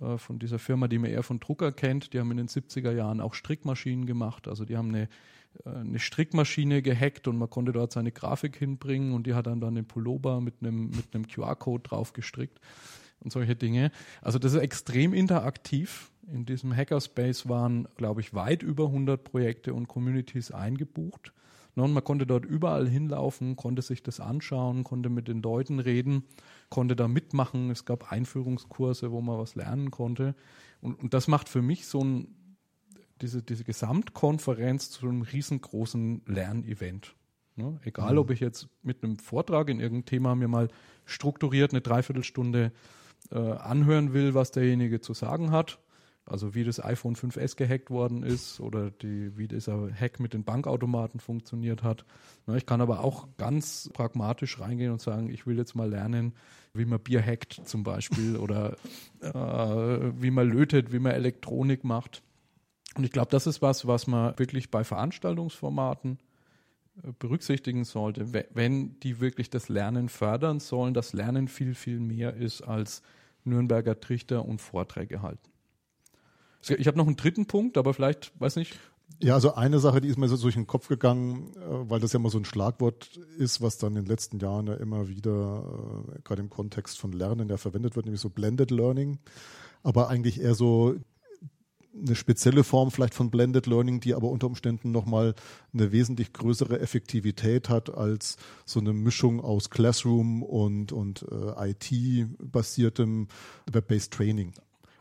äh, von dieser Firma, die man eher von Drucker kennt, die haben in den 70er Jahren auch Strickmaschinen gemacht. Also die haben eine, äh, eine Strickmaschine gehackt und man konnte dort seine Grafik hinbringen und die hat dann dann den Pullover mit einem, mit einem QR-Code drauf gestrickt und solche Dinge. Also das ist extrem interaktiv. In diesem Hackerspace waren, glaube ich, weit über 100 Projekte und Communities eingebucht. Und man konnte dort überall hinlaufen, konnte sich das anschauen, konnte mit den Leuten reden, konnte da mitmachen. Es gab Einführungskurse, wo man was lernen konnte. Und, und das macht für mich so ein, diese, diese Gesamtkonferenz zu einem riesengroßen Lernevent. Ne? Egal, mhm. ob ich jetzt mit einem Vortrag in irgendeinem Thema mir mal strukturiert eine Dreiviertelstunde äh, anhören will, was derjenige zu sagen hat, also wie das iPhone 5S gehackt worden ist oder die, wie dieser Hack mit den Bankautomaten funktioniert hat. Ich kann aber auch ganz pragmatisch reingehen und sagen, ich will jetzt mal lernen, wie man Bier hackt zum Beispiel oder äh, wie man lötet, wie man Elektronik macht. Und ich glaube, das ist was, was man wirklich bei Veranstaltungsformaten äh, berücksichtigen sollte, wenn die wirklich das Lernen fördern sollen, das Lernen viel, viel mehr ist als Nürnberger Trichter und Vorträge halten. Ich habe noch einen dritten Punkt, aber vielleicht, weiß nicht. Ja, also eine Sache, die ist mir so durch den Kopf gegangen, äh, weil das ja immer so ein Schlagwort ist, was dann in den letzten Jahren ja immer wieder, äh, gerade im Kontext von Lernen, ja verwendet wird, nämlich so Blended Learning. Aber eigentlich eher so eine spezielle Form vielleicht von Blended Learning, die aber unter Umständen nochmal eine wesentlich größere Effektivität hat als so eine Mischung aus Classroom und, und äh, IT-basiertem Web-based Training.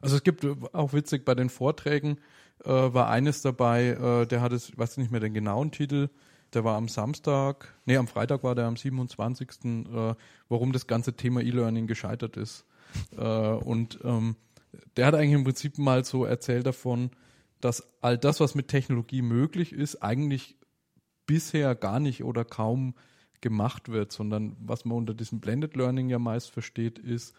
Also es gibt äh, auch witzig bei den Vorträgen äh, war eines dabei, äh, der hat es, ich weiß nicht mehr den genauen Titel, der war am Samstag, nee, am Freitag war der am 27. Äh, warum das ganze Thema E-Learning gescheitert ist. Äh, und ähm, der hat eigentlich im Prinzip mal so erzählt davon, dass all das, was mit Technologie möglich ist, eigentlich bisher gar nicht oder kaum gemacht wird, sondern was man unter diesem Blended Learning ja meist versteht, ist,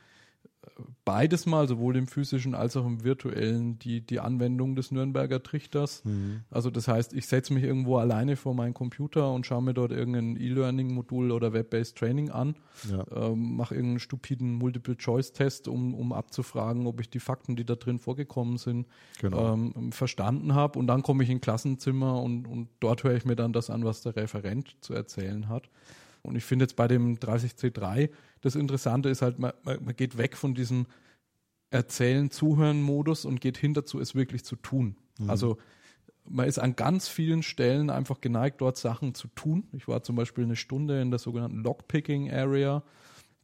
beides mal, sowohl im physischen als auch im virtuellen, die, die Anwendung des Nürnberger Trichters. Mhm. Also das heißt, ich setze mich irgendwo alleine vor meinen Computer und schaue mir dort irgendein E-Learning-Modul oder Web-Based Training an, ja. ähm, mache irgendeinen stupiden Multiple-Choice-Test, um, um abzufragen, ob ich die Fakten, die da drin vorgekommen sind, genau. ähm, verstanden habe. Und dann komme ich in Klassenzimmer und, und dort höre ich mir dann das an, was der Referent zu erzählen hat. Und ich finde jetzt bei dem 30C3 das Interessante ist halt, man, man geht weg von diesem Erzählen, Zuhören-Modus und geht hin dazu, es wirklich zu tun. Mhm. Also man ist an ganz vielen Stellen einfach geneigt, dort Sachen zu tun. Ich war zum Beispiel eine Stunde in der sogenannten Lockpicking Area.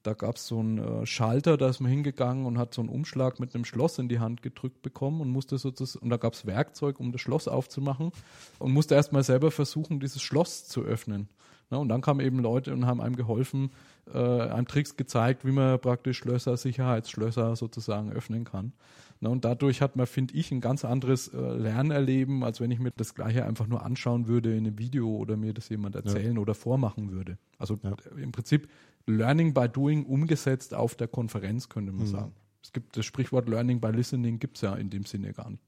Da gab es so einen äh, Schalter, da ist man hingegangen und hat so einen Umschlag mit einem Schloss in die Hand gedrückt bekommen und musste sozusagen, und da gab es Werkzeug, um das Schloss aufzumachen und musste erstmal selber versuchen, dieses Schloss zu öffnen. Ne? Und dann kamen eben Leute und haben einem geholfen, äh, einem Tricks gezeigt, wie man praktisch Schlösser, Sicherheitsschlösser sozusagen öffnen kann. Ne? Und dadurch hat man, finde ich, ein ganz anderes äh, Lernerleben, als wenn ich mir das Gleiche einfach nur anschauen würde in einem Video oder mir das jemand erzählen ja. oder vormachen würde. Also ja. im Prinzip Learning by Doing umgesetzt auf der Konferenz, könnte man mhm. sagen. Es gibt das Sprichwort Learning by Listening, gibt es ja in dem Sinne gar nicht.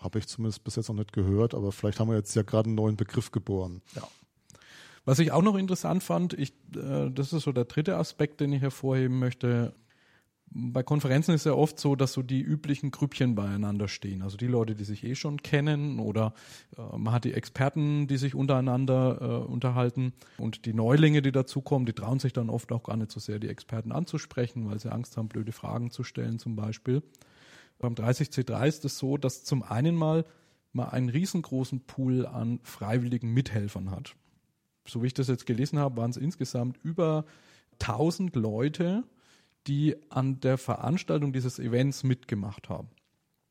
Habe ich zumindest bis jetzt noch nicht gehört, aber vielleicht haben wir jetzt ja gerade einen neuen Begriff geboren. Ja. Was ich auch noch interessant fand, ich, äh, das ist so der dritte Aspekt, den ich hervorheben möchte. Bei Konferenzen ist ja oft so, dass so die üblichen Grüppchen beieinander stehen. Also die Leute, die sich eh schon kennen oder äh, man hat die Experten, die sich untereinander äh, unterhalten und die Neulinge, die dazukommen, die trauen sich dann oft auch gar nicht so sehr, die Experten anzusprechen, weil sie Angst haben, blöde Fragen zu stellen zum Beispiel. Beim 30C3 ist es so, dass zum einen mal man einen riesengroßen Pool an freiwilligen Mithelfern hat so wie ich das jetzt gelesen habe, waren es insgesamt über 1000 Leute, die an der Veranstaltung dieses Events mitgemacht haben.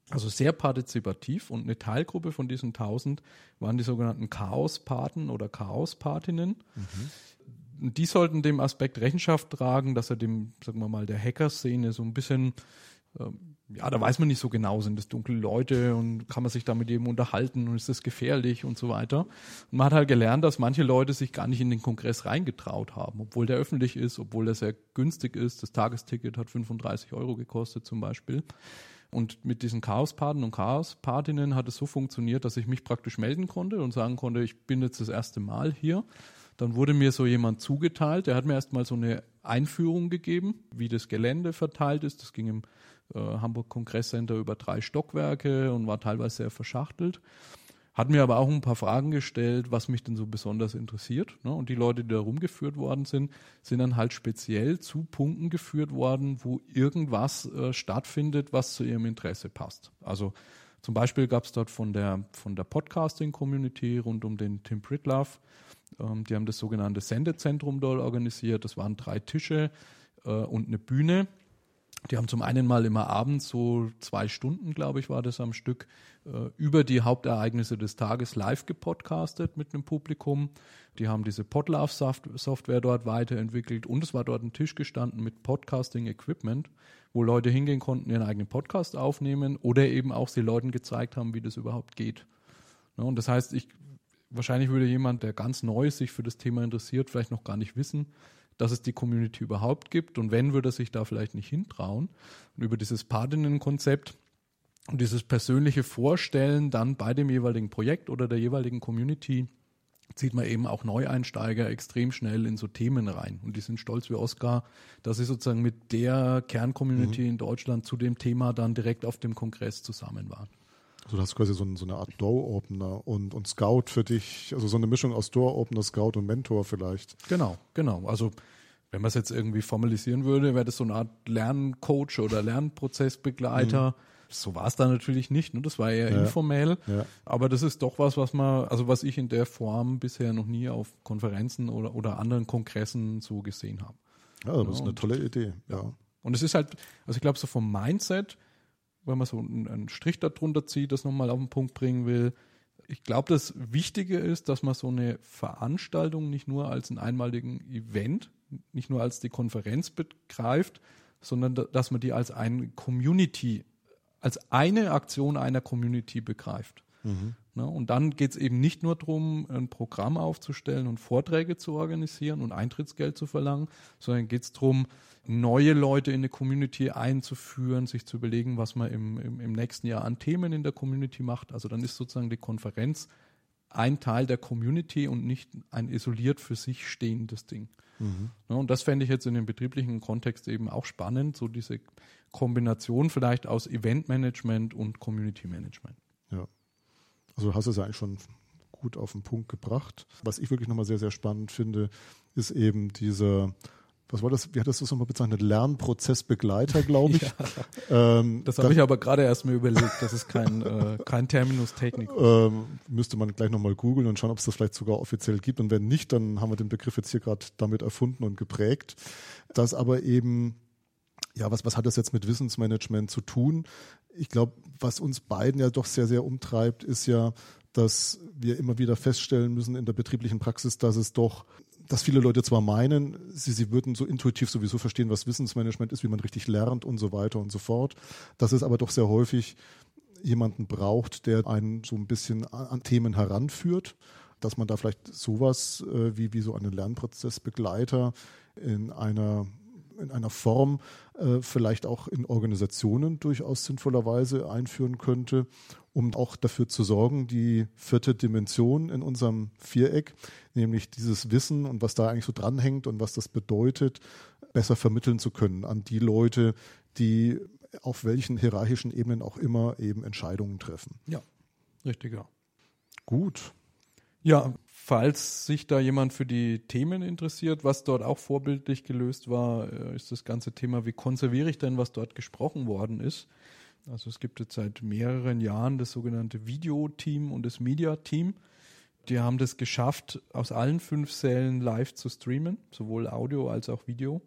Also sehr partizipativ und eine Teilgruppe von diesen 1000 waren die sogenannten Chaos-Paten oder Chaos-Patinnen. Mhm. Die sollten dem Aspekt Rechenschaft tragen, dass er dem, sagen wir mal, der Hacker-Szene so ein bisschen ähm, ja, da weiß man nicht so genau, sind das dunkle Leute und kann man sich da mit jedem unterhalten und ist das gefährlich und so weiter. Und man hat halt gelernt, dass manche Leute sich gar nicht in den Kongress reingetraut haben, obwohl der öffentlich ist, obwohl der sehr günstig ist. Das Tagesticket hat 35 Euro gekostet zum Beispiel. Und mit diesen Chaospaten und Chaospatinnen hat es so funktioniert, dass ich mich praktisch melden konnte und sagen konnte, ich bin jetzt das erste Mal hier. Dann wurde mir so jemand zugeteilt, der hat mir erstmal so eine Einführung gegeben, wie das Gelände verteilt ist. Das ging im äh, Hamburg Kongresscenter über drei Stockwerke und war teilweise sehr verschachtelt. Hat mir aber auch ein paar Fragen gestellt, was mich denn so besonders interessiert. Ne? Und die Leute, die da rumgeführt worden sind, sind dann halt speziell zu Punkten geführt worden, wo irgendwas äh, stattfindet, was zu ihrem Interesse passt. Also zum Beispiel gab es dort von der, von der Podcasting-Community rund um den Tim Pritlove, ähm, die haben das sogenannte Sendezentrum dort organisiert. Das waren drei Tische äh, und eine Bühne. Die haben zum einen mal immer abends so zwei Stunden, glaube ich, war das am Stück, äh, über die Hauptereignisse des Tages live gepodcastet mit einem Publikum. Die haben diese Podlove-Software dort weiterentwickelt und es war dort ein Tisch gestanden mit Podcasting-Equipment, wo Leute hingehen konnten, ihren eigenen Podcast aufnehmen oder eben auch sie Leuten gezeigt haben, wie das überhaupt geht. Ja, und das heißt, ich, wahrscheinlich würde jemand, der ganz neu sich für das Thema interessiert, vielleicht noch gar nicht wissen, dass es die Community überhaupt gibt. Und wenn, würde er sich da vielleicht nicht hintrauen. Und über dieses Patinnen-Konzept und dieses persönliche Vorstellen dann bei dem jeweiligen Projekt oder der jeweiligen Community zieht man eben auch Neueinsteiger extrem schnell in so Themen rein. Und die sind stolz wie Oscar, dass sie sozusagen mit der Kerncommunity mhm. in Deutschland zu dem Thema dann direkt auf dem Kongress zusammen waren. Also du hast quasi so, so eine Art Door-Opener und, und Scout für dich, also so eine Mischung aus Door-Opener, Scout und Mentor vielleicht. Genau, genau. Also wenn man es jetzt irgendwie formalisieren würde, wäre das so eine Art Lerncoach oder Lernprozessbegleiter. Mhm. So war es da natürlich nicht, ne? das war eher ja. informell. Ja. Aber das ist doch was, was man, also was ich in der Form bisher noch nie auf Konferenzen oder, oder anderen Kongressen so gesehen habe. Ja, das ist eine tolle Idee, ja. Und es ist halt, also ich glaube, so vom Mindset, wenn man so einen Strich darunter zieht, das nochmal auf den Punkt bringen will. Ich glaube, das Wichtige ist, dass man so eine Veranstaltung nicht nur als einen einmaligen Event, nicht nur als die Konferenz begreift, sondern dass man die als eine Community, als eine Aktion einer Community begreift. Mhm. Ne? Und dann geht es eben nicht nur darum, ein Programm aufzustellen und Vorträge zu organisieren und Eintrittsgeld zu verlangen, sondern geht es darum, neue Leute in eine Community einzuführen, sich zu überlegen, was man im, im, im nächsten Jahr an Themen in der Community macht. Also dann ist sozusagen die Konferenz ein Teil der Community und nicht ein isoliert für sich stehendes Ding. Mhm. Ja, und das fände ich jetzt in dem betrieblichen Kontext eben auch spannend, so diese Kombination vielleicht aus Eventmanagement und Community Management. Ja. Also du hast es ja eigentlich schon gut auf den Punkt gebracht. Was ich wirklich nochmal sehr, sehr spannend finde, ist eben dieser was war das, wie hat das das nochmal bezeichnet? Lernprozessbegleiter, glaube ich. (laughs) Ja. Ähm, das habe ich aber gerade erst mir überlegt, das ist kein, äh, kein Terminus technicus. Ähm, müsste man gleich nochmal googeln und schauen, ob es das vielleicht sogar offiziell gibt. Und wenn nicht, dann haben wir den Begriff jetzt hier gerade damit erfunden und geprägt. Das aber eben, ja, was, was hat das jetzt mit Wissensmanagement zu tun? Ich glaube, was uns beiden ja doch sehr, sehr umtreibt, ist ja, dass wir immer wieder feststellen müssen in der betrieblichen Praxis, dass es doch dass viele Leute zwar meinen, sie, sie würden so intuitiv sowieso verstehen, was Wissensmanagement ist, wie man richtig lernt und so weiter und so fort, dass es aber doch sehr häufig jemanden braucht, der einen so ein bisschen an Themen heranführt, dass man da vielleicht sowas äh, wie, wie so einen Lernprozessbegleiter in einer in einer Form äh, vielleicht auch in Organisationen durchaus sinnvollerweise einführen könnte, um auch dafür zu sorgen, die vierte Dimension in unserem Viereck, nämlich dieses Wissen und was da eigentlich so dranhängt und was das bedeutet, besser vermitteln zu können an die Leute, die auf welchen hierarchischen Ebenen auch immer eben Entscheidungen treffen. Ja, richtig, ja. Gut. Ja, falls sich da jemand für die Themen interessiert, was dort auch vorbildlich gelöst war, äh, ist das ganze Thema, wie konserviere ich denn, was dort gesprochen worden ist. Also es gibt jetzt seit mehreren Jahren das sogenannte Video-Team und das Media-Team. Die haben das geschafft, aus allen fünf Sälen live zu streamen, sowohl Audio als auch Video.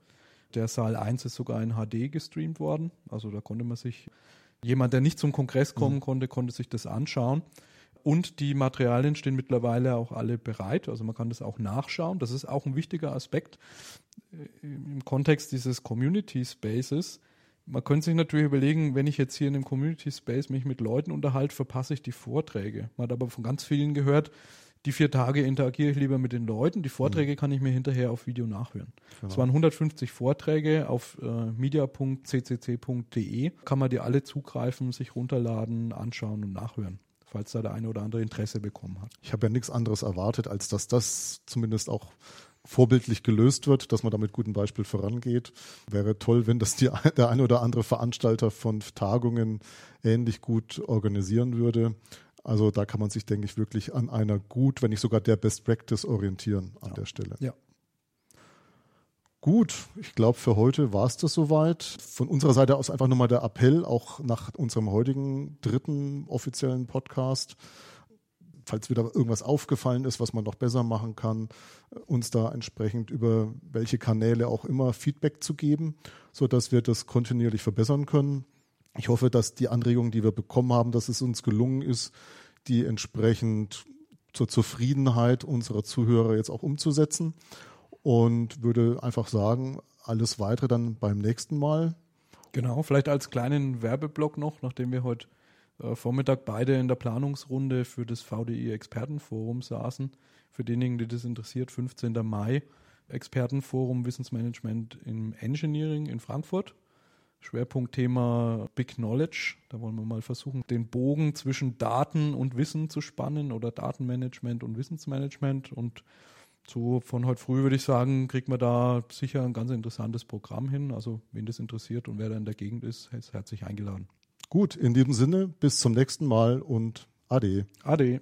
Der Saal 1 ist sogar in HD gestreamt worden. Also da konnte man sich, jemand, der nicht zum Kongress kommen mhm. konnte, konnte sich das anschauen. Und die Materialien stehen mittlerweile auch alle bereit. Also man kann das auch nachschauen. Das ist auch ein wichtiger Aspekt äh, im Kontext dieses Community Spaces man könnte sich natürlich überlegen, wenn ich jetzt hier in dem Community Space mich mit Leuten unterhalte, verpasse ich die Vorträge. Man hat aber von ganz vielen gehört, die vier Tage interagiere ich lieber mit den Leuten. Die Vorträge mhm. kann ich mir hinterher auf Video nachhören. Genau. Es waren 150 Vorträge auf äh, media.ccc.de. Kann man die alle zugreifen, sich runterladen, anschauen und nachhören falls da der eine oder andere Interesse bekommen hat. Ich habe ja nichts anderes erwartet, als dass das zumindest auch vorbildlich gelöst wird, dass man da mit gutem Beispiel vorangeht. Wäre toll, wenn das die, (laughs) der eine oder andere Veranstalter von Tagungen ähnlich gut organisieren würde. Also da kann man sich, denke ich, wirklich an einer gut, wenn nicht sogar der Best Practice orientieren an ja. der Stelle. Ja. Gut, ich glaube, für heute war es das soweit. Von unserer Seite aus einfach nochmal der Appell, auch nach unserem heutigen dritten offiziellen Podcast, falls wieder irgendwas aufgefallen ist, was man noch besser machen kann, uns da entsprechend über welche Kanäle auch immer Feedback zu geben, sodass wir das kontinuierlich verbessern können. Ich hoffe, dass die Anregungen, die wir bekommen haben, dass es uns gelungen ist, die entsprechend zur Zufriedenheit unserer Zuhörer jetzt auch umzusetzen und würde einfach sagen, alles weitere dann beim nächsten Mal. Genau, vielleicht als kleinen Werbeblock noch, nachdem wir heute äh, Vormittag beide in der Planungsrunde für das VDI Expertenforum saßen. Für diejenigen, die das interessiert, 15. Mai Expertenforum Wissensmanagement im Engineering in Frankfurt. Schwerpunktthema Big Knowledge. Da wollen wir mal versuchen, den Bogen zwischen Daten und Wissen zu spannen oder Datenmanagement und Wissensmanagement. Und so von heute früh würde ich sagen, kriegt man da sicher ein ganz interessantes Programm hin. Also wen das interessiert und wer da in der Gegend ist, ist herzlich eingeladen. Gut, in diesem Sinne, bis zum nächsten Mal und Ade. Ade.